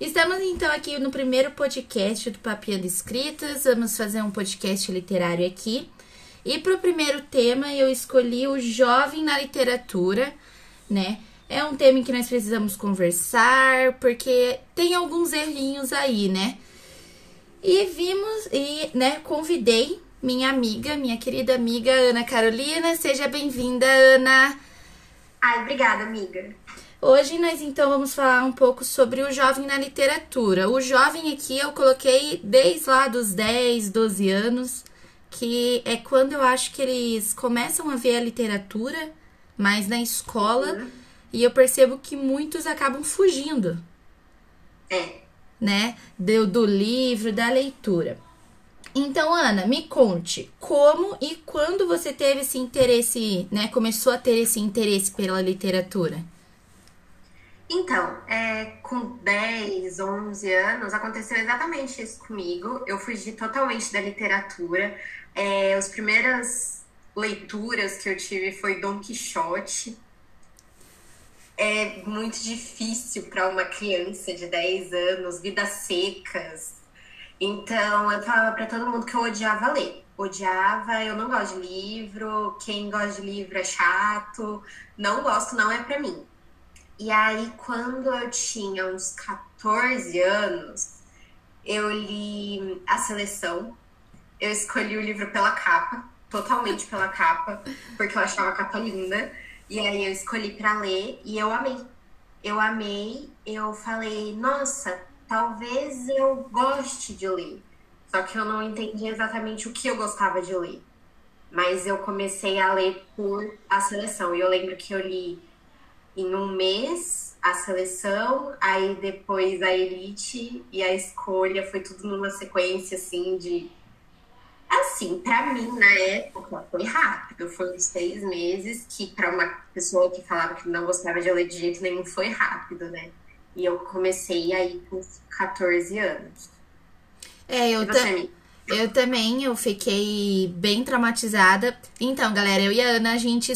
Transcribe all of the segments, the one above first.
Estamos então aqui no primeiro podcast do Papiando Escritas. Vamos fazer um podcast literário aqui. E para o primeiro tema eu escolhi o jovem na literatura, né? É um tema em que nós precisamos conversar, porque tem alguns errinhos aí, né? E vimos e, né, convidei minha amiga, minha querida amiga Ana Carolina. Seja bem-vinda, Ana. Ai, obrigada, amiga. Hoje nós então vamos falar um pouco sobre o jovem na literatura. O jovem aqui eu coloquei desde lá dos 10, 12 anos, que é quando eu acho que eles começam a ver a literatura, mais na escola, uhum. e eu percebo que muitos acabam fugindo. É. Né? Do, do livro, da leitura. Então, Ana, me conte como e quando você teve esse interesse, né? Começou a ter esse interesse pela literatura. Então, é, com 10, 11 anos, aconteceu exatamente isso comigo. Eu fugi totalmente da literatura. É, as primeiras leituras que eu tive foi Dom Quixote. É muito difícil para uma criança de 10 anos, Vidas Secas. Então, eu falava para todo mundo que eu odiava ler. Odiava, eu não gosto de livro, quem gosta de livro é chato, não gosto, não é para mim. E aí, quando eu tinha uns 14 anos, eu li A Seleção. Eu escolhi o livro pela capa, totalmente pela capa, porque eu achava a capa linda. E aí eu escolhi para ler e eu amei. Eu amei, eu falei, nossa, talvez eu goste de ler. Só que eu não entendi exatamente o que eu gostava de ler. Mas eu comecei a ler por a seleção. E eu lembro que eu li em um mês a seleção, aí depois a elite e a escolha, foi tudo numa sequência assim de. Assim, para mim, na época, foi rápido. Foi uns seis meses, que para uma pessoa que falava que não gostava de ler de jeito nenhum, foi rápido, né? E eu comecei aí com 14 anos. É, eu, ta eu também, eu fiquei bem traumatizada. Então, galera, eu e a Ana, a gente,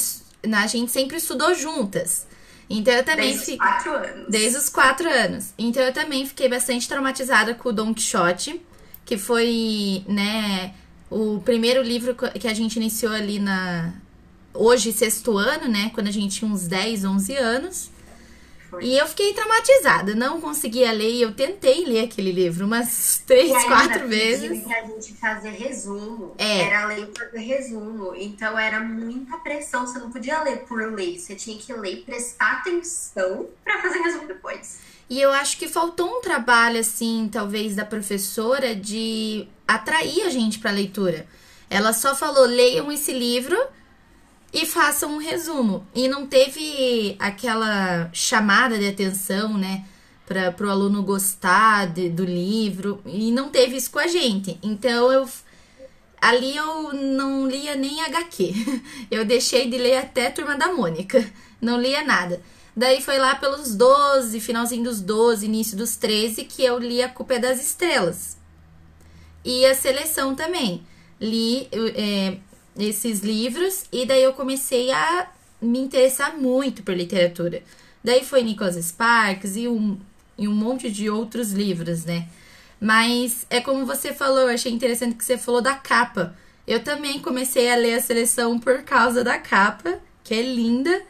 a gente sempre estudou juntas. Então eu também Desde os quatro anos. Desde os quatro anos. Então eu também fiquei bastante traumatizada com o Don Quixote, que foi, né, o primeiro livro que a gente iniciou ali na. Hoje, sexto ano, né? Quando a gente tinha uns 10, 11 anos. E eu fiquei traumatizada, não conseguia ler. Eu tentei ler aquele livro umas três, e quatro vezes. pra gente fazer resumo. É. Era ler por resumo. Então era muita pressão. Você não podia ler por ler. Você tinha que ler e prestar atenção para fazer resumo depois. E eu acho que faltou um trabalho, assim, talvez, da professora de atrair a gente pra leitura. Ela só falou: leiam esse livro e façam um resumo. E não teve aquela chamada de atenção, né? Para o aluno gostar de, do livro. E não teve isso com a gente. Então eu. Ali eu não lia nem HQ. Eu deixei de ler até Turma da Mônica. Não lia nada. Daí foi lá pelos 12, finalzinho dos 12, início dos 13, que eu li A Culpa é das Estrelas. E a seleção também. Li. É, esses livros e daí eu comecei a me interessar muito por literatura. Daí foi Nicholas Sparks e um, e um monte de outros livros, né? Mas é como você falou, eu achei interessante que você falou da capa. Eu também comecei a ler a seleção por causa da capa, que é linda,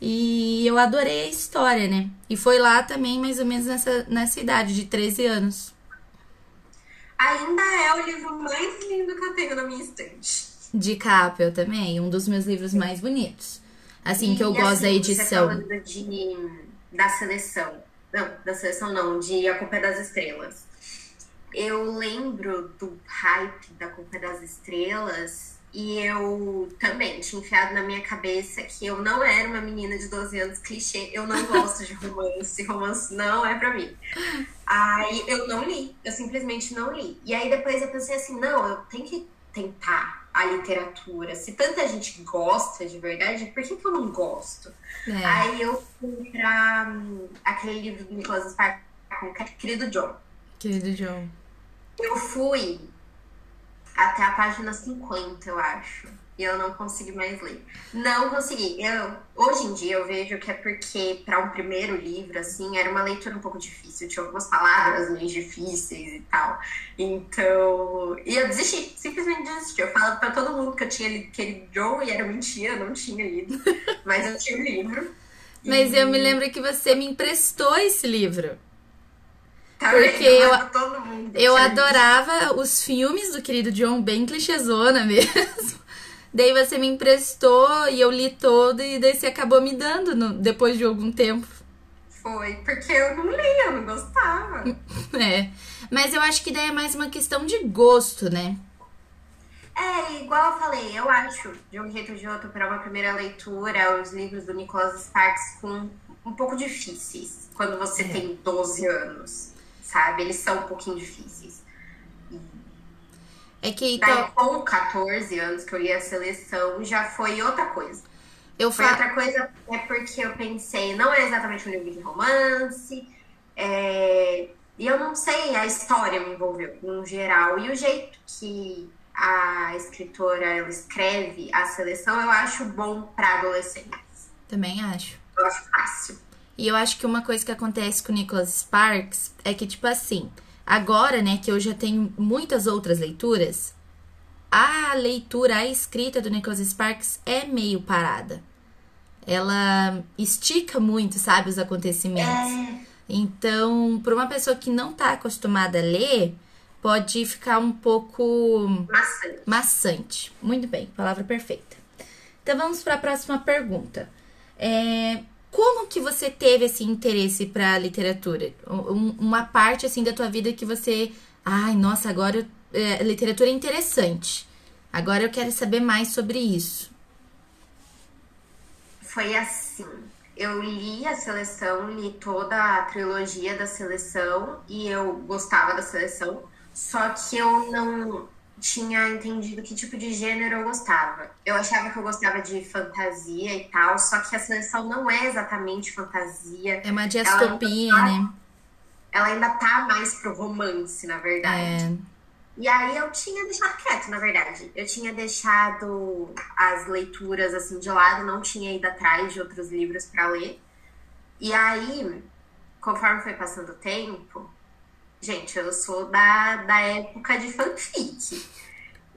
e eu adorei a história, né? E foi lá também, mais ou menos nessa, nessa idade, de 13 anos. Ainda é o livro mais lindo que eu tenho na minha estante de Capel também, um dos meus livros mais bonitos. Assim, e, que eu gosto assim, da edição. Você de, da seleção. Não, da seleção não, de A Culpa é das Estrelas. Eu lembro do hype da Culpa é das Estrelas e eu também tinha enfiado na minha cabeça que eu não era uma menina de 12 anos clichê. Eu não gosto de romance. Romance não é pra mim. Aí eu não li. Eu simplesmente não li. E aí depois eu pensei assim, não, eu tenho que tentar a literatura. Se tanta gente gosta de verdade, por que, que eu não gosto? É. Aí eu fui pra um, aquele livro do Nicholas Sparks, Querido John. Querido John. Eu fui até a página 50, eu acho. E eu não consegui mais ler. Não consegui. Eu, hoje em dia eu vejo que é porque, para um primeiro livro, assim, era uma leitura um pouco difícil. Tinha algumas palavras meio difíceis e tal. Então. E eu desisti, simplesmente desisti. Eu falo para todo mundo que eu tinha lido aquele Joe e era mentira, eu não tinha lido. Mas eu tinha o livro. Mas e... eu me lembro que você me emprestou esse livro. Tá porque eu, eu adorava os filmes do querido John, bem clichêzona mesmo. Daí você me emprestou e eu li todo e daí você acabou me dando no, depois de algum tempo. Foi, porque eu não li, eu não gostava. é. Mas eu acho que daí é mais uma questão de gosto, né? É, igual eu falei, eu acho, de um jeito ou de outro, para uma primeira leitura, os livros do Nicholas Sparks com um pouco difíceis quando você é. tem 12 anos, sabe? Eles são um pouquinho difíceis. É que então... Daí, com 14 anos que eu li a seleção, já foi outra coisa. Eu foi fa... outra coisa é porque eu pensei, não é exatamente um livro de romance, é... e eu não sei, a história me envolveu, no geral. E o jeito que a escritora ela escreve a seleção, eu acho bom para adolescentes. Também acho. Eu acho fácil. E eu acho que uma coisa que acontece com o Nicholas Sparks é que, tipo assim, Agora, né, que eu já tenho muitas outras leituras, a leitura, a escrita do Nicholas Sparks é meio parada. Ela estica muito, sabe, os acontecimentos. É. Então, para uma pessoa que não está acostumada a ler, pode ficar um pouco maçante. maçante. Muito bem, palavra perfeita. Então vamos para a próxima pergunta. É, como que você teve esse interesse para literatura? Um, uma parte assim da tua vida que você, ai, nossa, agora é, literatura é interessante. Agora eu quero saber mais sobre isso. Foi assim. Eu li a seleção, li toda a trilogia da seleção e eu gostava da seleção, só que eu não tinha entendido que tipo de gênero eu gostava. Eu achava que eu gostava de fantasia e tal, só que a seleção não é exatamente fantasia. É uma distopia, tá, né? Ela ainda tá mais pro romance, na verdade. É. E aí eu tinha deixado quieto, na verdade. Eu tinha deixado as leituras assim de lado, não tinha ido atrás de outros livros para ler. E aí, conforme foi passando o tempo, Gente, eu sou da, da época de fanfic.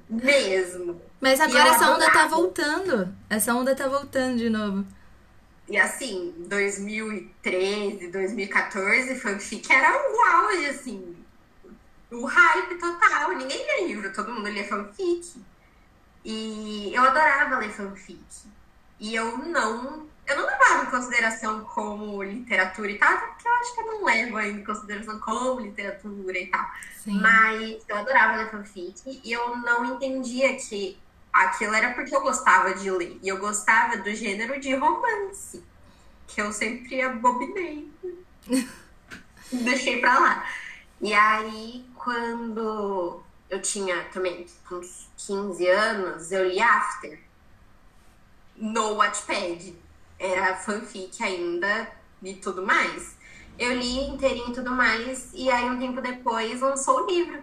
Mesmo. Mas agora essa onda tá voltando. Essa onda tá voltando de novo. E assim, 2013, 2014, fanfic era o auge, assim. O hype total. Ninguém lia livro, todo mundo lia fanfic. E eu adorava ler fanfic. E eu não eu não levava em consideração como literatura e tal, até porque eu acho que eu não levo em consideração como literatura e tal. Sim. Mas eu adorava ler fanfic e eu não entendia que aquilo era porque eu gostava de ler. E eu gostava do gênero de romance, que eu sempre abominei. Deixei pra lá. E aí, quando eu tinha também uns 15 anos, eu li After no Wattpad era fanfic ainda e tudo mais. Eu li inteirinho e tudo mais, e aí um tempo depois lançou o livro.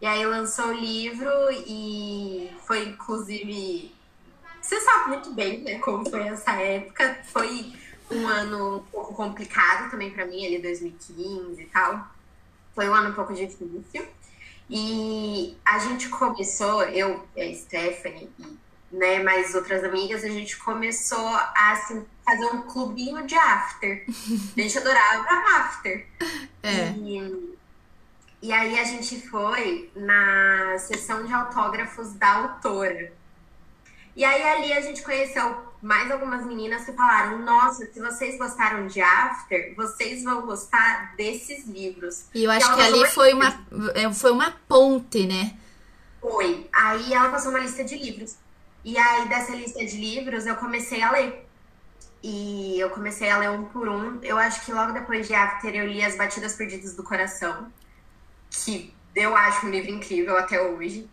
E aí lançou o livro e foi inclusive. Você sabe muito bem, né, como foi essa época. Foi um ano um pouco complicado também para mim, ali 2015 e tal. Foi um ano um pouco difícil. E a gente começou, eu, a Stephanie e né, mais outras amigas, a gente começou a assim, fazer um clubinho de after. A gente adorava after. É. E, e aí a gente foi na sessão de autógrafos da autora. E aí ali a gente conheceu mais algumas meninas que falaram: Nossa, se vocês gostaram de After, vocês vão gostar desses livros. E eu acho e que ali foi uma, é, foi uma ponte, né? Foi. Aí ela passou uma lista de livros. E aí, dessa lista de livros, eu comecei a ler. E eu comecei a ler um por um. Eu acho que logo depois de After eu li As Batidas Perdidas do Coração, que eu acho um livro incrível até hoje.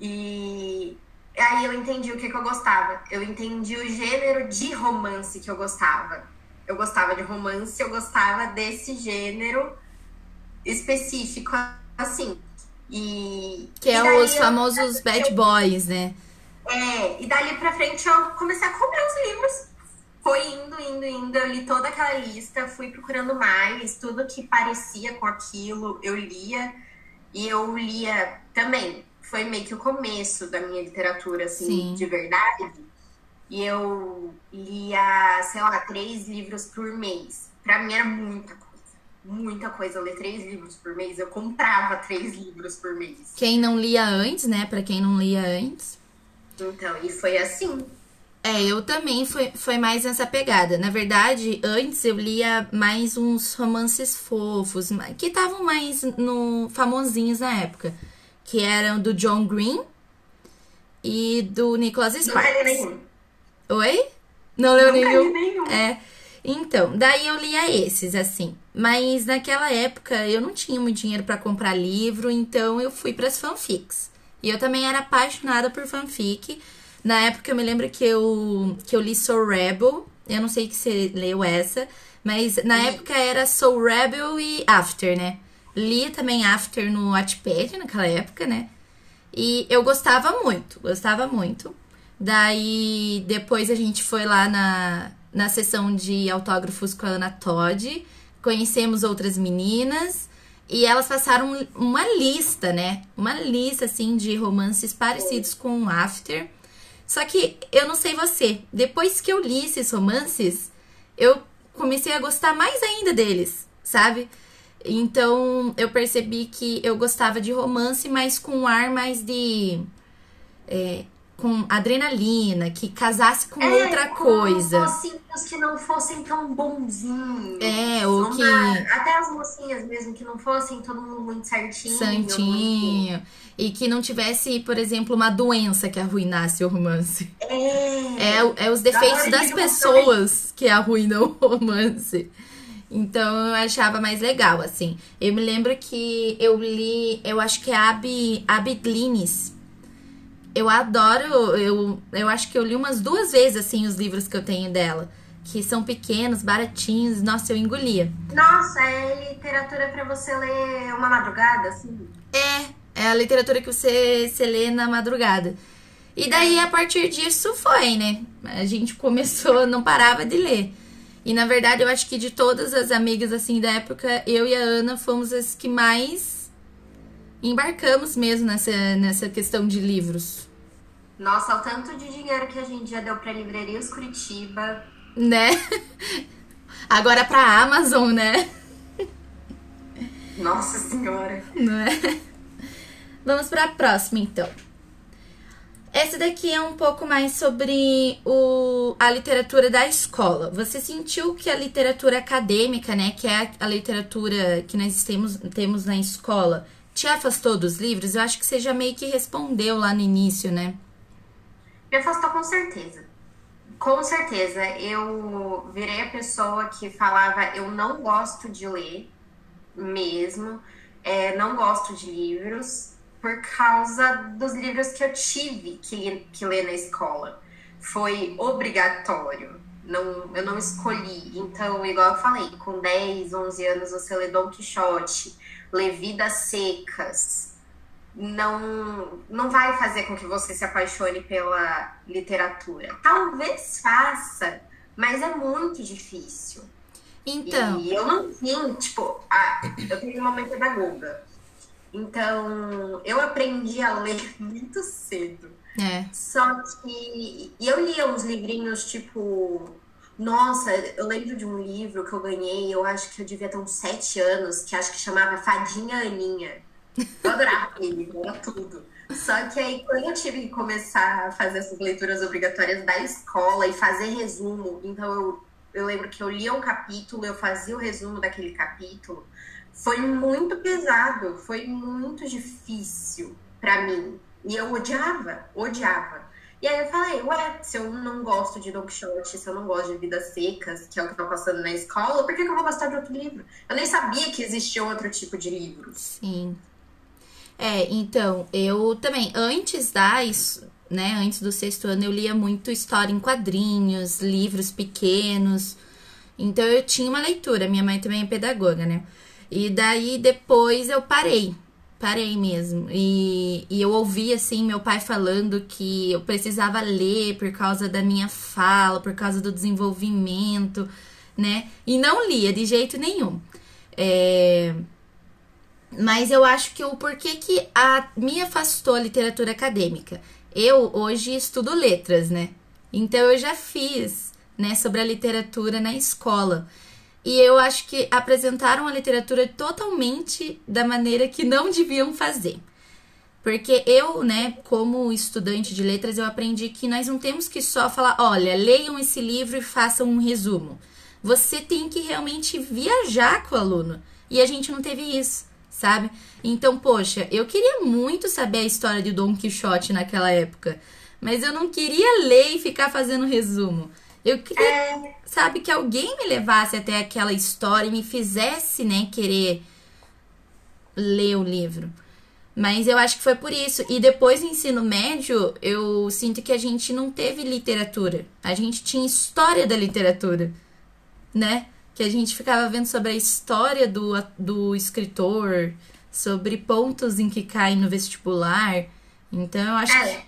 E aí eu entendi o que, que eu gostava. Eu entendi o gênero de romance que eu gostava. Eu gostava de romance, eu gostava desse gênero específico, assim. E. Que é os famosos bad boys, né? É, e dali pra frente eu comecei a comprar os livros. Foi indo, indo, indo. Eu li toda aquela lista, fui procurando mais, tudo que parecia com aquilo, eu lia. E eu lia também. Foi meio que o começo da minha literatura, assim, Sim. de verdade. E eu lia, sei lá, três livros por mês. Pra mim era muita coisa. Muita coisa. Eu ler três livros por mês. Eu comprava três livros por mês. Quem não lia antes, né? Pra quem não lia antes. Então, e foi assim. É, eu também foi, foi mais nessa pegada. Na verdade, antes eu lia mais uns romances fofos, que estavam mais no famosinhos na época. Que eram do John Green e do Nicholas Sparks. Não nenhum. Oi? Não leu nenhum? nenhum? É. Então, daí eu lia esses, assim. Mas naquela época eu não tinha muito dinheiro para comprar livro, então eu fui para as fanfics. E eu também era apaixonada por fanfic. Na época eu me lembro que eu, que eu li Soul Rebel. Eu não sei que você leu essa, mas na e... época era Soul Rebel e After, né? Li também After no Wattpad naquela época, né? E eu gostava muito, gostava muito. Daí depois a gente foi lá na, na sessão de autógrafos com a Ana Todd, conhecemos outras meninas e elas passaram uma lista, né? Uma lista, assim, de romances parecidos com o After. Só que eu não sei você, depois que eu li esses romances, eu comecei a gostar mais ainda deles, sabe? Então eu percebi que eu gostava de romance, mas com um ar mais de. É, com adrenalina, que casasse com é, outra coisa. mocinhos que não fossem tão bonzinhos. É, ou que. Até as mocinhas mesmo, que não fossem todo mundo muito certinho. Santinho. Muito... E que não tivesse, por exemplo, uma doença que arruinasse o romance. É. É, é os defeitos das pessoas que arruinam o romance. Então eu achava mais legal, assim. Eu me lembro que eu li, eu acho que é Abby Glines eu adoro, eu, eu acho que eu li umas duas vezes, assim, os livros que eu tenho dela. Que são pequenos, baratinhos, nossa, eu engolia. Nossa, é literatura para você ler uma madrugada, assim? É, é a literatura que você, você lê na madrugada. E daí, a partir disso, foi, né? A gente começou, não parava de ler. E na verdade, eu acho que de todas as amigas assim da época, eu e a Ana fomos as que mais embarcamos mesmo nessa, nessa questão de livros. Nossa, o tanto de dinheiro que a gente já deu pra Livrarias Curitiba. Né? Agora pra Amazon, né? Nossa Senhora. Não é? Vamos pra próxima, então. Essa daqui é um pouco mais sobre o, a literatura da escola. Você sentiu que a literatura acadêmica, né, que é a, a literatura que nós temos, temos na escola, te afastou dos livros? Eu acho que você já meio que respondeu lá no início, né? Me afastou com certeza. Com certeza. Eu virei a pessoa que falava: eu não gosto de ler mesmo, é, não gosto de livros, por causa dos livros que eu tive que, que ler na escola. Foi obrigatório. Não, eu não escolhi. Então, igual eu falei, com 10, 11 anos você lê Don Quixote, lê Vidas Secas, não, não vai fazer com que você se apaixone pela literatura. Talvez faça, mas é muito difícil. Então. E eu não tinha, tipo, a, eu tenho uma mãe pedagoga. Então, eu aprendi a ler muito cedo. É. Só que. E eu lia uns livrinhos, tipo. Nossa, eu lembro de um livro que eu ganhei, eu acho que eu devia ter uns sete anos, que acho que chamava Fadinha Aninha. Eu adorava ele, era tudo. Só que aí, quando eu tive que começar a fazer essas leituras obrigatórias da escola e fazer resumo, então eu, eu lembro que eu lia um capítulo, eu fazia o resumo daquele capítulo. Foi muito pesado, foi muito difícil para mim. E eu odiava, odiava. E aí eu falei, ué, se eu não gosto de Don Quixote, se eu não gosto de Vidas Secas, que é o que tá passando na escola, por que, que eu vou gostar de outro livro? Eu nem sabia que existia outro tipo de livros. Sim. É, então, eu também, antes da, né, antes do sexto ano, eu lia muito história em quadrinhos, livros pequenos. Então eu tinha uma leitura, minha mãe também é pedagoga, né? E daí depois eu parei. Parei mesmo. E, e eu ouvi, assim, meu pai falando que eu precisava ler por causa da minha fala, por causa do desenvolvimento, né? E não lia de jeito nenhum. É... Mas eu acho que o porquê que a, me afastou a literatura acadêmica. Eu hoje estudo letras, né? Então eu já fiz, né, sobre a literatura na escola. E eu acho que apresentaram a literatura totalmente da maneira que não deviam fazer. Porque eu, né, como estudante de letras, eu aprendi que nós não temos que só falar, olha, leiam esse livro e façam um resumo. Você tem que realmente viajar com o aluno. E a gente não teve isso, sabe? Então, poxa, eu queria muito saber a história de Dom Quixote naquela época. Mas eu não queria ler e ficar fazendo resumo. Eu queria, é... sabe, que alguém me levasse até aquela história e me fizesse, né, querer ler o livro. Mas eu acho que foi por isso. E depois do ensino médio, eu sinto que a gente não teve literatura. A gente tinha história da literatura, né? Que a gente ficava vendo sobre a história do, do escritor, sobre pontos em que cai no vestibular. Então eu acho é. que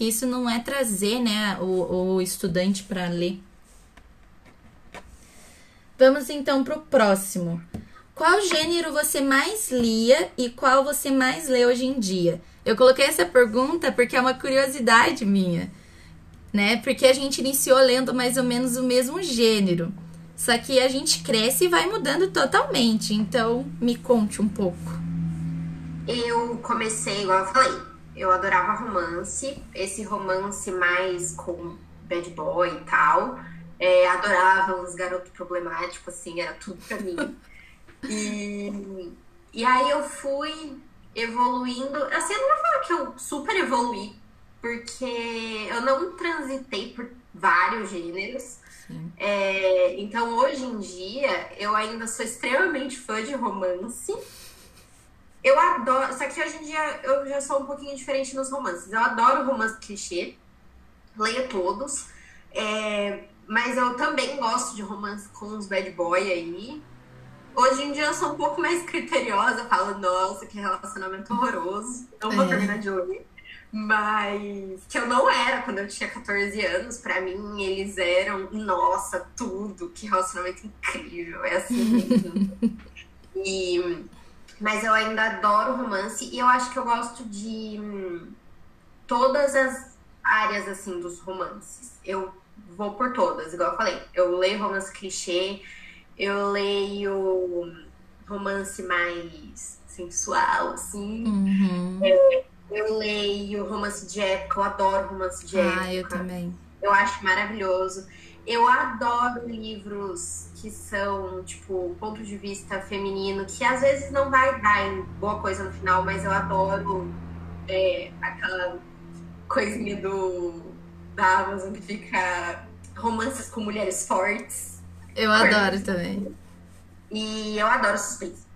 que isso não é trazer né, o, o estudante para ler. Vamos então para o próximo. Qual gênero você mais lia e qual você mais lê hoje em dia? Eu coloquei essa pergunta porque é uma curiosidade minha, né? Porque a gente iniciou lendo mais ou menos o mesmo gênero. Só que a gente cresce e vai mudando totalmente. Então, me conte um pouco. Eu comecei, igual eu falei, eu adorava romance, esse romance mais com bad boy e tal. É, adorava os garotos problemáticos, assim, era tudo pra mim. E, e aí eu fui evoluindo. Assim, eu não vou falar que eu super evoluí, porque eu não transitei por vários gêneros. É, então, hoje em dia, eu ainda sou extremamente fã de romance. Eu adoro. Só que hoje em dia eu já sou um pouquinho diferente nos romances. Eu adoro romance clichê, leio todos. É, mas eu também gosto de romance com uns bad boy aí. Hoje em dia eu sou um pouco mais criteriosa, falo, nossa, que relacionamento horroroso. Não vou é. terminar de ler. Mas que eu não era quando eu tinha 14 anos. Pra mim, eles eram, nossa, tudo, que relacionamento incrível. É assim e mas eu ainda adoro romance e eu acho que eu gosto de hum, todas as áreas assim dos romances. Eu vou por todas, igual eu falei. Eu leio romance clichê, eu leio romance mais sensual, assim. Uhum. Eu, eu, leio romance de época, eu adoro romance de época. Ah, eu também. Eu acho maravilhoso. Eu adoro livros que são, tipo, ponto de vista feminino, que às vezes não vai dar em boa coisa no final, mas eu adoro é, aquela coisinha do da Amazon que fica romances com mulheres fortes. Eu adoro também. E eu adoro suspense.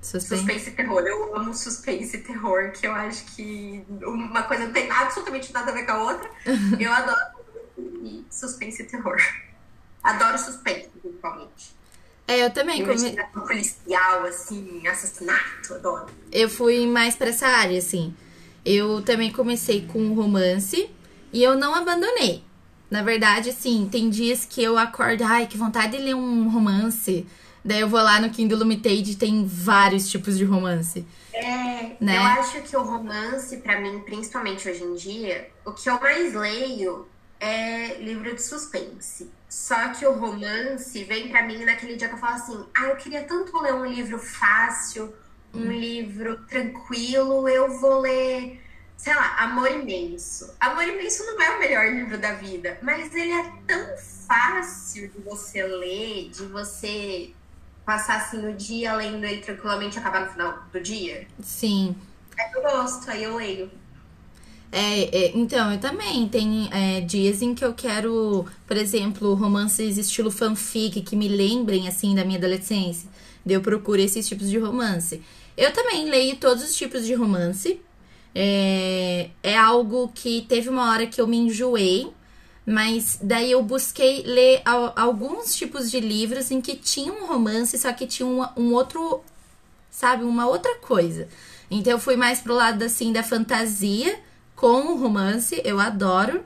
Suspense. suspense e terror. Eu amo suspense e terror, que eu acho que uma coisa não tem absolutamente nada a ver com a outra. eu adoro suspense e terror. Adoro suspense, principalmente. É, eu também. Come... policial, assim, assassinato, adoro. Eu fui mais pra essa área, assim. Eu também comecei com romance e eu não abandonei. Na verdade, assim, tem dias que eu acordo, ai, que vontade de ler um romance. Daí eu vou lá no Kindle Limited e tem vários tipos de romance. É, né? eu acho que o romance, para mim, principalmente hoje em dia, o que eu mais leio é livro de suspense. Só que o romance vem para mim naquele dia que eu falo assim: ah, eu queria tanto ler um livro fácil, um hum. livro tranquilo, eu vou ler, sei lá, Amor Imenso. Amor Imenso não é o melhor livro da vida, mas ele é tão fácil de você ler, de você passar assim o dia lendo ele tranquilamente e acabar no final do dia. Sim. É que eu gosto, aí eu leio. É, é, então, eu também. Tem é, dias em que eu quero, por exemplo, romances estilo fanfic que me lembrem, assim, da minha adolescência. Daí eu procuro esses tipos de romance. Eu também leio todos os tipos de romance. É, é algo que teve uma hora que eu me enjoei, mas daí eu busquei ler alguns tipos de livros em que tinha um romance, só que tinha um, um outro, sabe, uma outra coisa. Então eu fui mais pro lado assim da fantasia com o romance, eu adoro.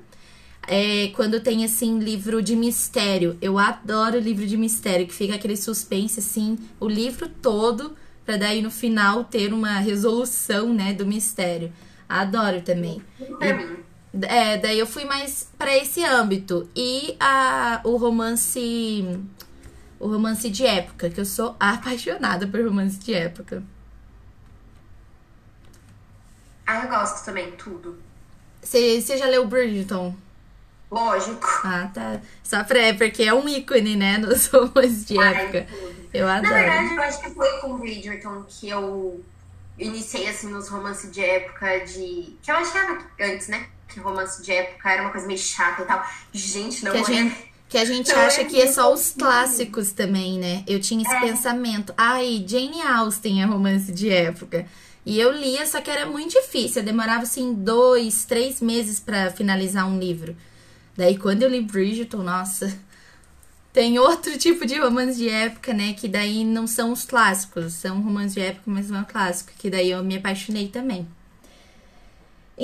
É, quando tem assim livro de mistério, eu adoro livro de mistério, que fica aquele suspense assim, o livro todo, para daí no final ter uma resolução, né, do mistério. Adoro também. E, é, daí eu fui mais para esse âmbito. E a, o romance o romance de época, que eu sou apaixonada por romance de época. Ah, eu gosto também, tudo. Você já leu Bridgerton? Lógico. Ah, tá. Só pra, é porque é um ícone, né, nos romances de época. Ai, eu adoro. Na verdade, eu acho que foi com Bridgerton que eu iniciei, assim, nos romances de época de... Que eu achava antes, né? Que romance de época era uma coisa meio chata e tal. Gente, não que é. gente, que a gente não acha é que é só os clássicos também, né? Eu tinha esse é. pensamento. Ai, Jane Austen é romance de época. E eu lia, só que era muito difícil. Eu demorava, assim, dois, três meses para finalizar um livro. Daí, quando eu li Bridgerton, nossa... Tem outro tipo de romance de época, né? Que daí não são os clássicos. São romances de época, mas não é clássico. Que daí eu me apaixonei também.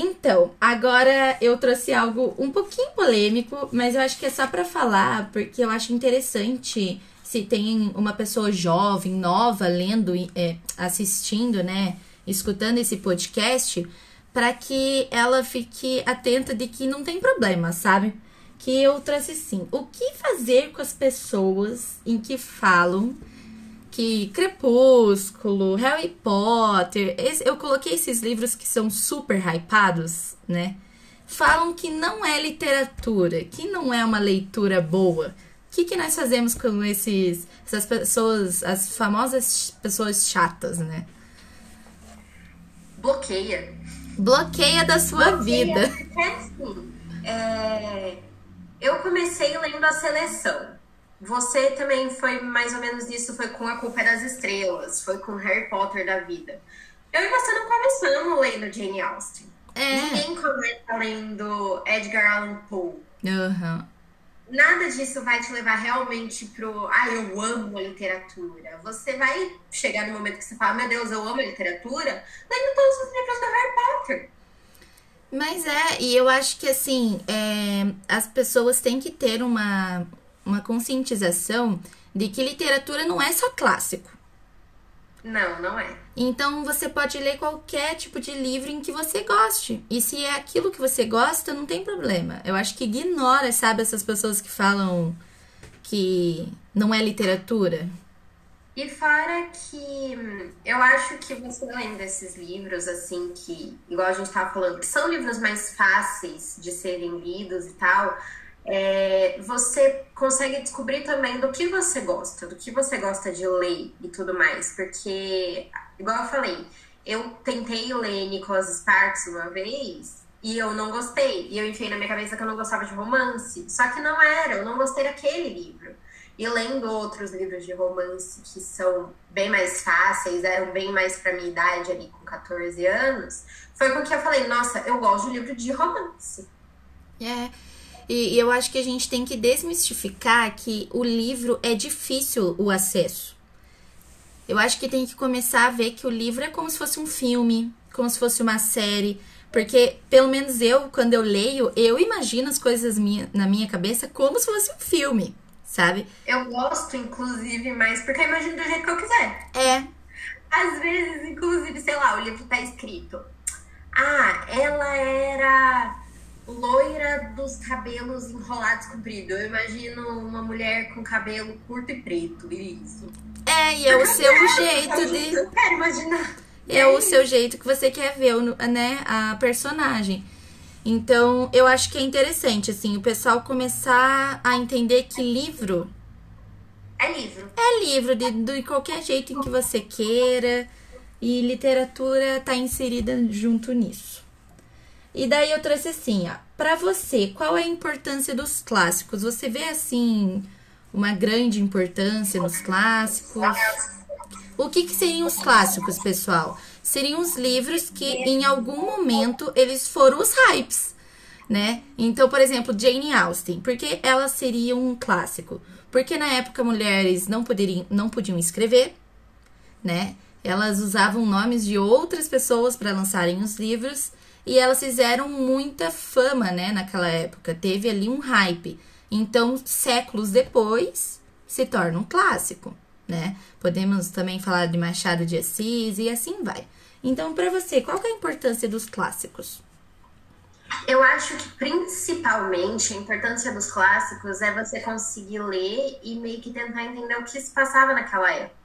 Então, agora eu trouxe algo um pouquinho polêmico, mas eu acho que é só para falar, porque eu acho interessante se tem uma pessoa jovem, nova, lendo, é, assistindo, né? escutando esse podcast, para que ela fique atenta de que não tem problema, sabe? Que eu trouxe sim. O que fazer com as pessoas em que falam que Crepúsculo, Harry Potter, esse, eu coloquei esses livros que são super hypados, né? Falam que não é literatura, que não é uma leitura boa. O que, que nós fazemos com esses, essas pessoas, as famosas pessoas chatas, né? bloqueia. Bloqueia da sua bloqueia, vida. Porque assim, é... eu comecei lendo a seleção. Você também foi mais ou menos isso, foi com A Culpa das Estrelas, foi com Harry Potter da vida. Eu e você não começamos lendo Jane Austen. É. Ninguém começa lendo Edgar Allan Poe. Uhum nada disso vai te levar realmente pro. Ah, eu amo a literatura. Você vai chegar no momento que você fala, meu Deus, eu amo a literatura, lendo todos os livros do Harry Potter. Mas é, e eu acho que assim, é, as pessoas têm que ter uma, uma conscientização de que literatura não é só clássico. Não, não é. Então você pode ler qualquer tipo de livro em que você goste. E se é aquilo que você gosta, não tem problema. Eu acho que ignora, sabe, essas pessoas que falam que não é literatura. E fora que eu acho que você lendo esses livros, assim, que, igual a gente tava falando, que são livros mais fáceis de serem lidos e tal, é, você consegue descobrir também do que você gosta, do que você gosta de ler e tudo mais. Porque, igual eu falei, eu tentei ler Nicholas Sparks uma vez e eu não gostei. E eu enfiei na minha cabeça que eu não gostava de romance. Só que não era, eu não gostei daquele livro. E lendo outros livros de romance que são bem mais fáceis, eram bem mais pra minha idade ali com 14 anos, foi com que eu falei, nossa, eu gosto de livro de romance. É. E, e eu acho que a gente tem que desmistificar que o livro é difícil o acesso. Eu acho que tem que começar a ver que o livro é como se fosse um filme, como se fosse uma série. Porque, pelo menos eu, quando eu leio, eu imagino as coisas minha, na minha cabeça como se fosse um filme, sabe? Eu gosto, inclusive, mais porque eu imagino do jeito que eu quiser. É. Às vezes, inclusive, sei lá, o livro tá escrito. Ah, ela era loira dos cabelos enrolados compridos. Eu imagino uma mulher com cabelo curto e preto, isso. É, e é o seu jeito de. Eu quero imaginar. É o seu jeito que você quer ver, né, a personagem. Então, eu acho que é interessante, assim, o pessoal começar a entender que livro. É livro. É livro, de, de qualquer jeito em que você queira. E literatura tá inserida junto nisso. E daí eu trouxe assim, ó, para você, qual é a importância dos clássicos? Você vê assim uma grande importância nos clássicos? O que, que seriam os clássicos, pessoal? Seriam os livros que em algum momento eles foram os hypes, né? Então, por exemplo, Jane Austen, porque ela seria um clássico? Porque na época mulheres não poderiam, não podiam escrever, né? Elas usavam nomes de outras pessoas para lançarem os livros e elas fizeram muita fama, né, naquela época. Teve ali um hype. Então, séculos depois, se torna um clássico, né? Podemos também falar de Machado de Assis e assim vai. Então, para você, qual é a importância dos clássicos? Eu acho que principalmente a importância dos clássicos é você conseguir ler e meio que tentar entender o que se passava naquela época.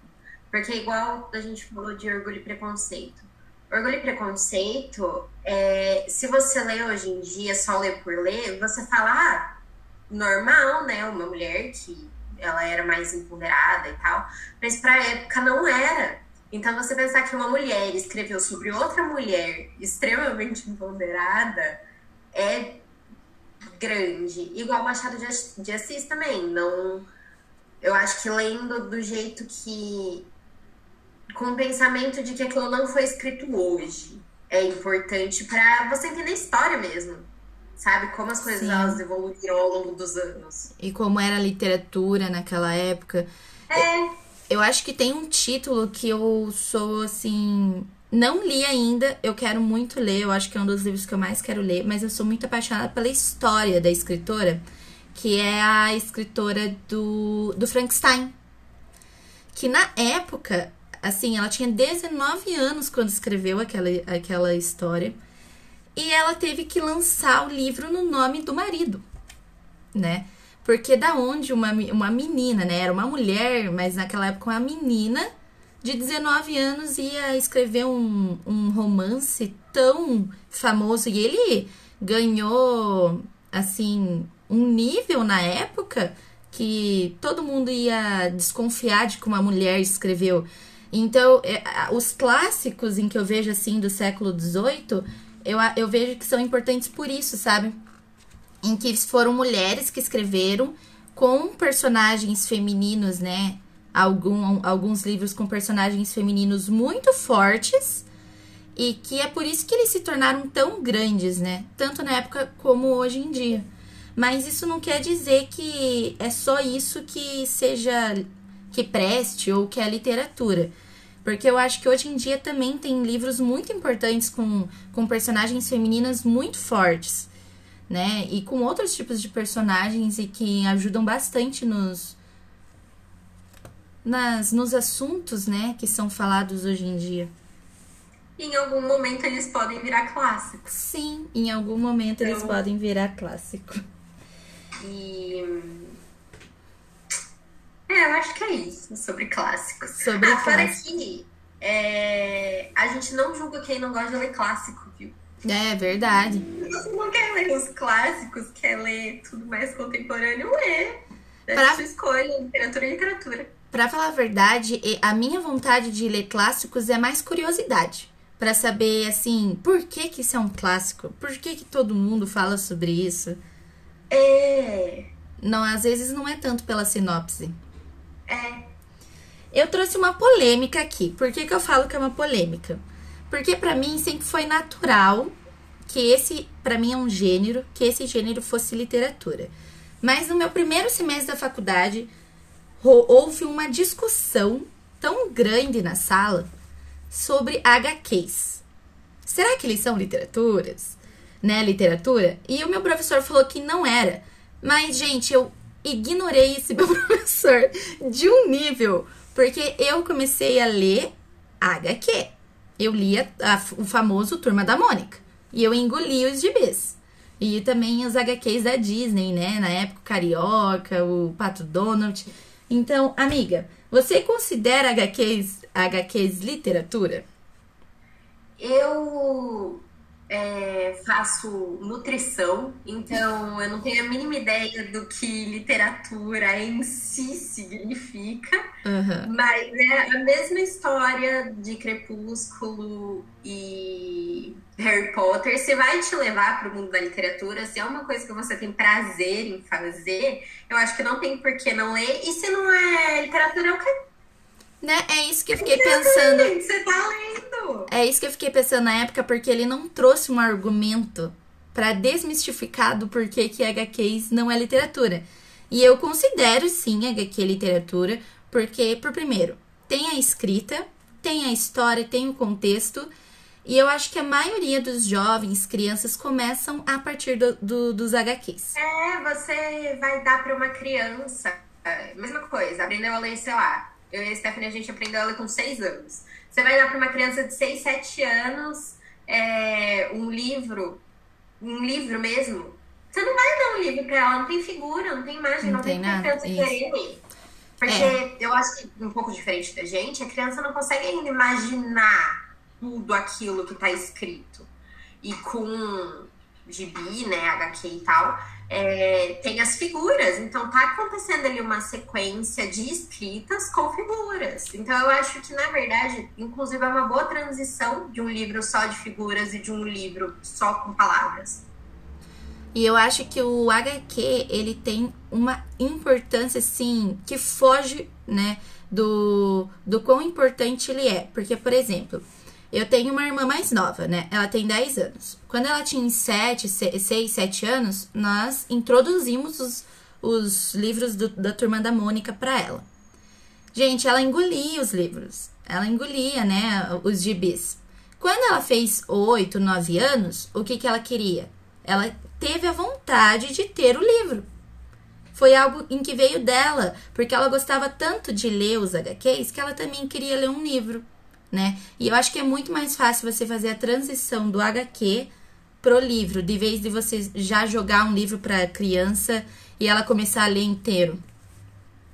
Porque igual a gente falou de orgulho e preconceito. Orgulho e preconceito, é, se você lê hoje em dia, só lê por ler, você fala, ah, normal, né? Uma mulher que ela era mais empoderada e tal. Mas pra época não era. Então você pensar que uma mulher escreveu sobre outra mulher extremamente empoderada é grande. Igual Machado de Assis também. Não, eu acho que lendo do jeito que. Com o pensamento de que aquilo não foi escrito hoje. É importante para você entender a história mesmo. Sabe? Como as coisas Sim. elas evoluíram ao longo dos anos. E como era a literatura naquela época. É. Eu acho que tem um título que eu sou assim não li ainda, eu quero muito ler, eu acho que é um dos livros que eu mais quero ler, mas eu sou muito apaixonada pela história da escritora, que é a escritora do, do Frankenstein. Que na época, assim, ela tinha 19 anos quando escreveu aquela, aquela história. E ela teve que lançar o livro no nome do marido, né? Porque da onde uma, uma menina, né? Era uma mulher, mas naquela época uma menina de 19 anos ia escrever um, um romance tão famoso e ele ganhou assim um nível na época que todo mundo ia desconfiar de que uma mulher escreveu. Então, é, os clássicos em que eu vejo assim do século XVIII, eu, eu vejo que são importantes por isso, sabe? Em que foram mulheres que escreveram com personagens femininos, né? algum, alguns livros com personagens femininos muito fortes e que é por isso que eles se tornaram tão grandes, né? Tanto na época como hoje em dia. Mas isso não quer dizer que é só isso que seja que preste ou que é literatura. Porque eu acho que hoje em dia também tem livros muito importantes com, com personagens femininas muito fortes, né? E com outros tipos de personagens e que ajudam bastante nos, nas, nos assuntos, né, que são falados hoje em dia. Em algum momento eles podem virar clássicos. Sim, em algum momento então... eles podem virar clássico. E. É, eu acho que é isso sobre clássicos. Sobre ah, fora que é... a gente não julga quem não gosta de ler clássico, viu? É verdade. Você não quer ler os clássicos, quer ler tudo mais contemporâneo, lê. É pra... sua escolha, literatura e literatura. Para falar a verdade, a minha vontade de ler clássicos é mais curiosidade. para saber, assim, por que que isso é um clássico? Por que que todo mundo fala sobre isso? É... Não, às vezes não é tanto pela sinopse. É. Eu trouxe uma polêmica aqui. Por que que eu falo que é uma polêmica? Porque para mim sempre foi natural que esse, para mim é um gênero, que esse gênero fosse literatura. Mas no meu primeiro semestre da faculdade, houve uma discussão tão grande na sala sobre HQs. Será que eles são literaturas? Né, literatura? E o meu professor falou que não era. Mas, gente, eu ignorei esse meu professor de um nível, porque eu comecei a ler HQ. Eu lia o famoso Turma da Mônica. E eu engoli os gibis. E também os HQs da Disney, né? Na época, Carioca, o Pato Donald. Então, amiga, você considera HQs, HQs literatura? Eu é, faço nutrição, então eu não tenho a mínima ideia do que literatura em si significa, uhum. mas é a mesma história de Crepúsculo e Harry Potter. Se vai te levar para o mundo da literatura, se é uma coisa que você tem prazer em fazer, eu acho que não tem por que não ler. E se não é literatura, é o que né? É isso que eu fiquei pensando. Você tá lendo. É isso que eu fiquei pensando na época, porque ele não trouxe um argumento para desmistificar do porquê que HQs não é literatura. E eu considero sim HQ literatura, porque, por primeiro, tem a escrita, tem a história, tem o contexto. E eu acho que a maioria dos jovens, crianças, começam a partir do, do, dos HQs. É, você vai dar para uma criança, é, mesma coisa, aprendeu a ler, sei lá. Eu e a Stephanie, a gente aprendeu a ler com seis anos. Você vai dar para uma criança de seis, sete anos é, um livro, um livro mesmo. Você não vai dar um livro para ela, não tem figura, não tem imagem, não, não tem, tem nada. criança querer ler. Porque é. eu acho que um pouco diferente da gente, a criança não consegue ainda imaginar tudo aquilo que está escrito. E com gibi, né, HQ e tal, é, tem as figuras. Então tá acontecendo ali uma sequência de escritas com figuras. Então eu acho que, na verdade, inclusive é uma boa transição de um livro só de figuras e de um livro só com palavras. E eu acho que o HQ, ele tem uma importância, assim, que foge, né, do, do quão importante ele é. Porque, por exemplo, eu tenho uma irmã mais nova, né? Ela tem 10 anos. Quando ela tinha 7, 6, 7 anos, nós introduzimos os, os livros do, da Turma da Mônica para ela. Gente, ela engolia os livros. Ela engolia, né, os gibis. Quando ela fez 8, 9 anos, o que, que ela queria? Ela teve a vontade de ter o livro. Foi algo em que veio dela, porque ela gostava tanto de ler os HQs que ela também queria ler um livro né? E eu acho que é muito mais fácil você fazer a transição do HQ pro livro, de vez de você já jogar um livro para criança e ela começar a ler inteiro.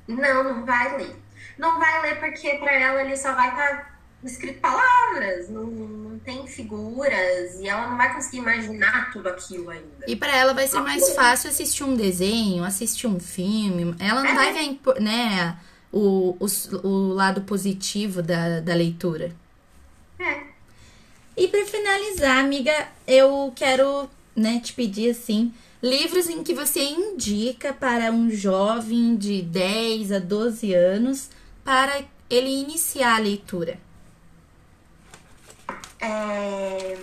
Não, não vai ler. Não vai ler porque para ela ele só vai estar tá escrito palavras, não, não tem figuras e ela não vai conseguir imaginar tudo aquilo ainda. E para ela vai ser mais fácil assistir um desenho, assistir um filme. Ela não é. vai ver, né, o, o, o lado positivo da, da leitura. É. E para finalizar, amiga, eu quero né, te pedir assim. Livros em que você indica para um jovem de 10 a 12 anos para ele iniciar a leitura. É...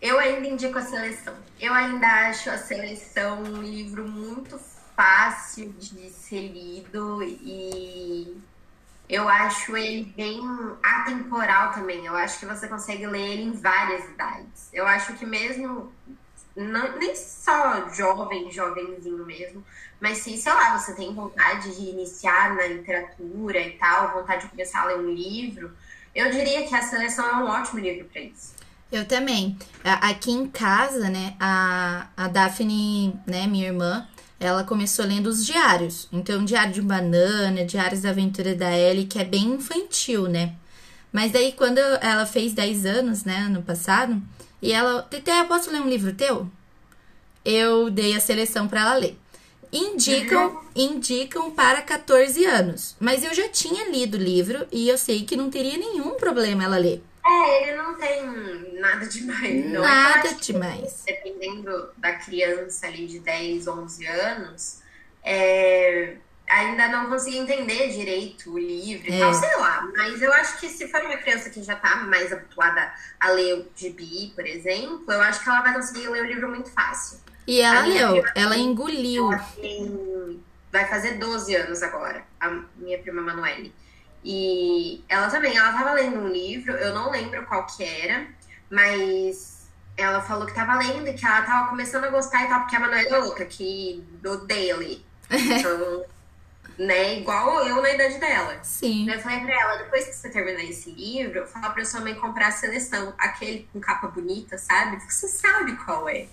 Eu ainda indico a seleção. Eu ainda acho a seleção um livro muito fácil de ser lido e eu acho ele bem atemporal também. Eu acho que você consegue ler ele em várias idades. Eu acho que mesmo não, nem só jovem, jovenzinho mesmo, mas se, sei lá, você tem vontade de iniciar na literatura e tal, vontade de começar a ler um livro, eu diria que a seleção é um ótimo livro para isso. Eu também. Aqui em casa, né, a, a Daphne, né, minha irmã, ela começou lendo os diários. Então, Diário de Banana, Diários da Aventura da Ellie, que é bem infantil, né? Mas daí, quando ela fez 10 anos, né, ano passado, e ela, Tete, eu posso ler um livro teu? Eu dei a seleção para ela ler. Indicam, indicam para 14 anos. Mas eu já tinha lido o livro e eu sei que não teria nenhum problema ela ler. É, ele não tem nada demais. Não. Nada demais. dependendo da criança ali de 10, 11 anos, é, ainda não consegui entender direito o livro e é. tal, sei lá. Mas eu acho que se for uma criança que já tá mais habituada a ler o gibi, por exemplo, eu acho que ela vai conseguir ler o livro muito fácil. E ela leu, ela engoliu. Ela tem, vai fazer 12 anos agora, a minha prima Manuele. E ela também, ela tava lendo um livro, eu não lembro qual que era, mas ela falou que tava lendo e que ela tava começando a gostar e tal, porque a Manuela é outra, que odeia ler. Então, né, igual eu na idade dela. Sim. Eu falei pra ela, depois que você terminar esse livro, fala pra sua mãe comprar a seleção, aquele com capa bonita, sabe? Porque você sabe qual é.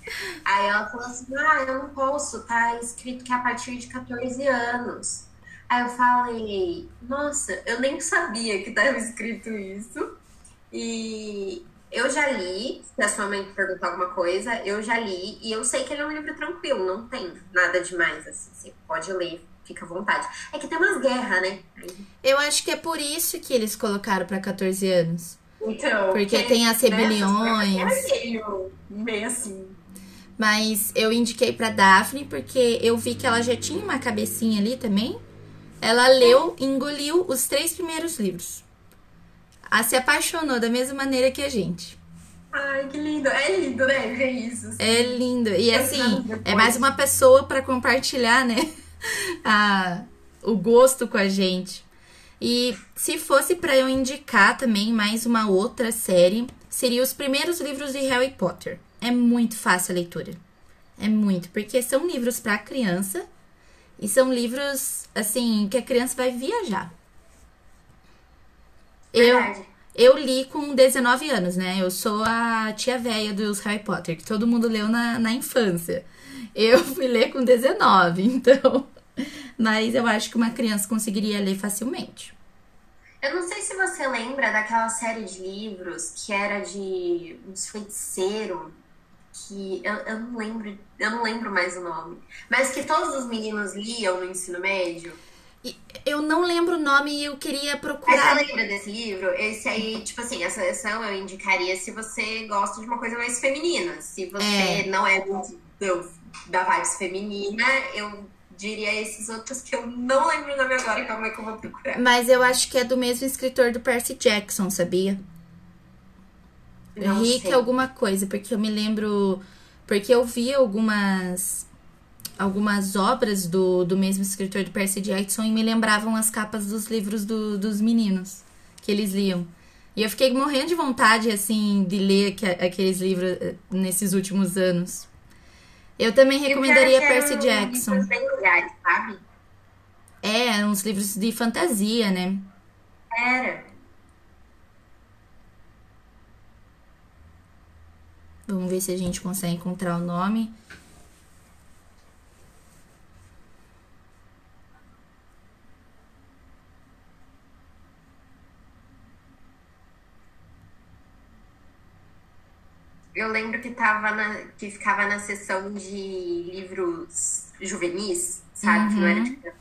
Aí ela falou assim, ah, eu não posso, tá escrito que é a partir de 14 anos. Aí eu falei, nossa, eu nem sabia que estava escrito isso. E eu já li, se a sua mãe perguntar alguma coisa, eu já li, e eu sei que ele é um livro tranquilo, não tem nada demais, assim, você pode ler, fica à vontade. É que tem umas guerras, né? Eu acho que é por isso que eles colocaram para 14 anos. Então. Porque tem as rebeliões. É meio, meio assim. Mas eu indiquei para Daphne porque eu vi que ela já tinha uma cabecinha ali também. Ela leu e engoliu os três primeiros livros. A se apaixonou da mesma maneira que a gente. Ai, que lindo. É lindo, né? Ver isso. Assim. É lindo. E assim, é mais uma pessoa para compartilhar, né? A, o gosto com a gente. E se fosse para eu indicar também mais uma outra série, seria os primeiros livros de Harry Potter. É muito fácil a leitura. É muito, porque são livros para criança e são livros assim que a criança vai viajar. Eu Verdade. eu li com 19 anos, né? Eu sou a tia véia dos Harry Potter, que todo mundo leu na, na infância. Eu fui ler com 19, então. Mas eu acho que uma criança conseguiria ler facilmente. Eu não sei se você lembra daquela série de livros que era de uns feiticeiros, que eu, eu não lembro, eu não lembro mais o nome, mas que todos os meninos liam no ensino médio. E eu não lembro o nome e eu queria Mas você procurar. lembra desse livro? Esse aí, tipo assim, essa sessão eu indicaria se você gosta de uma coisa mais feminina. Se você É. não é muito do- da vibes feminina, eu diria esses outros que eu não lembro o nome agora, calma aí que eu vou procurar. Mas eu acho que é do mesmo escritor do Percy Jackson, sabia? Não Rick sei. alguma coisa, porque eu me lembro. Porque eu vi algumas. Algumas obras do, do mesmo escritor do Percy Jackson e me lembravam as capas dos livros do- dos meninos que eles liam. E eu fiquei morrendo de vontade, assim, de ler aque- aqueles livros eh, nesses últimos anos. Eu também E o recomendaria é que Percy Jackson. livros bem legais, sabe? É, uns livros de fantasia, né? Era. Vamos ver se a gente consegue encontrar o nome. Eu lembro que tava na, que ficava na seção de livros juvenis, sabe? Que não era de criança.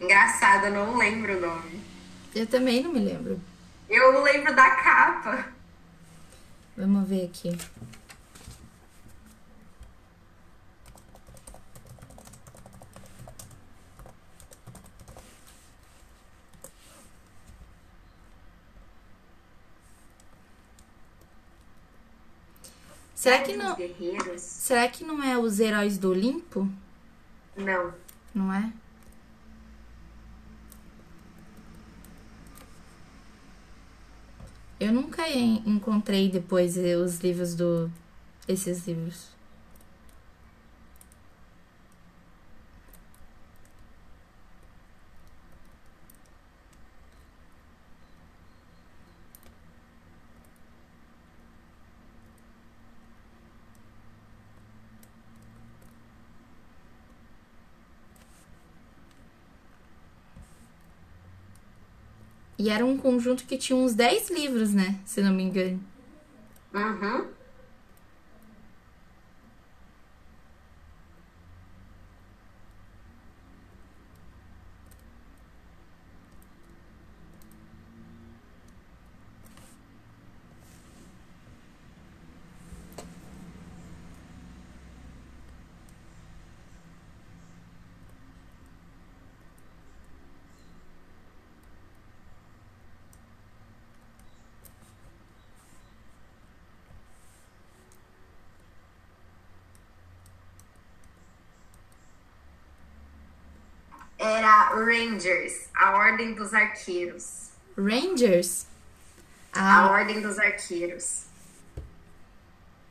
Engraçado, eu não lembro o nome. Eu também não me lembro. Eu lembro da capa. Vamos ver aqui. Será que não, será que não é os heróis do Olimpo? Não. Não é? Eu nunca en- encontrei depois eh, os livros do esses livros. E era um conjunto que tinha uns 10 livros, né? Se não me engano. Uhum. Era Rangers, a Ordem dos Arqueiros. Rangers? A Ah, Ordem dos Arqueiros.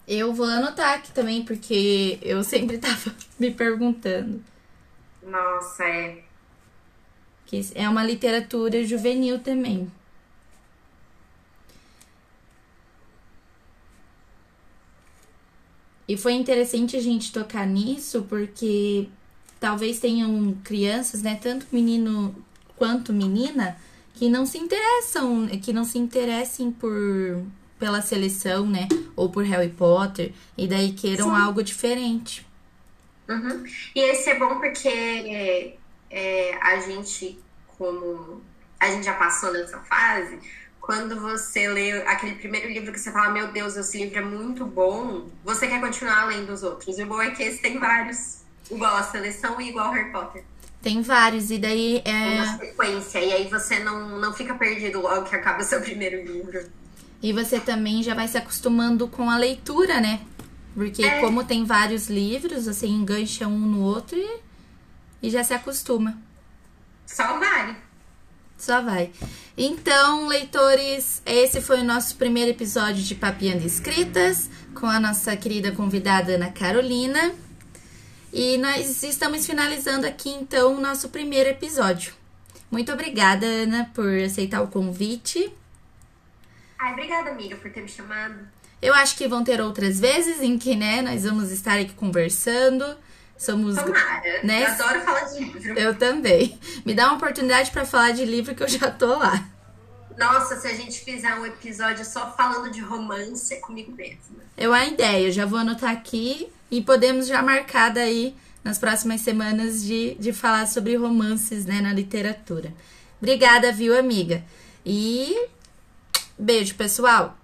eu vou anotar aqui também, porque eu sempre tava me perguntando. Nossa, é. Que é uma literatura juvenil também. E foi interessante a gente tocar nisso, porque talvez tenham crianças, né, tanto menino quanto menina, que não se interessam, que não se interessem por pela seleção, né, ou por Harry Potter, e daí queiram Sim. algo diferente. Uhum. E esse é bom porque é, é, a gente, como a gente já passou nessa fase, quando você lê aquele primeiro livro que você fala, meu Deus, esse livro é muito bom, você quer continuar lendo os outros. E o bom é que esse tem vários, igual a seleção e igual Harry Potter. Tem vários, e daí é. Uma sequência, e aí você não, não fica perdido logo que acaba o seu primeiro livro. E você também já vai se acostumando com a leitura, né? Porque É. como tem vários livros, você engancha um no outro e, e já se acostuma. só vai. Só vai. Então, leitores, esse foi o nosso primeiro episódio de Papiando Escritas com a nossa querida convidada Ana Carolina. E nós estamos finalizando aqui então o nosso primeiro episódio. Muito obrigada, Ana, por aceitar o convite. Ai, obrigada, amiga, por ter me chamado. Eu acho que vão ter outras vezes em que, né, nós vamos estar aqui conversando. Somos. Tomara. Né? Eu adoro falar de livro. Eu também. Me dá uma oportunidade para falar de livro que eu já tô lá. Nossa, se a gente fizer um episódio só falando de romance, é comigo mesma. Eu a ideia, já vou anotar aqui e podemos já marcar daí nas próximas semanas de, de falar sobre romances né, na literatura. Obrigada, viu, amiga? E beijo, pessoal!